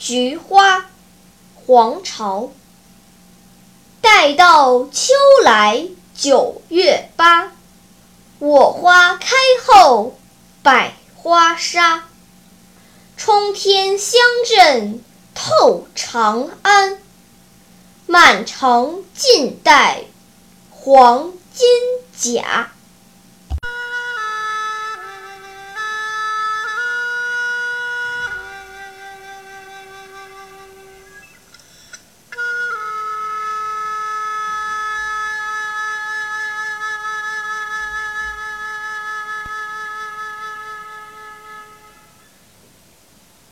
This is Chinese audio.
菊花黄巢待到秋来九月八我花开后百花杀冲天香阵透长安满城尽带黄金甲。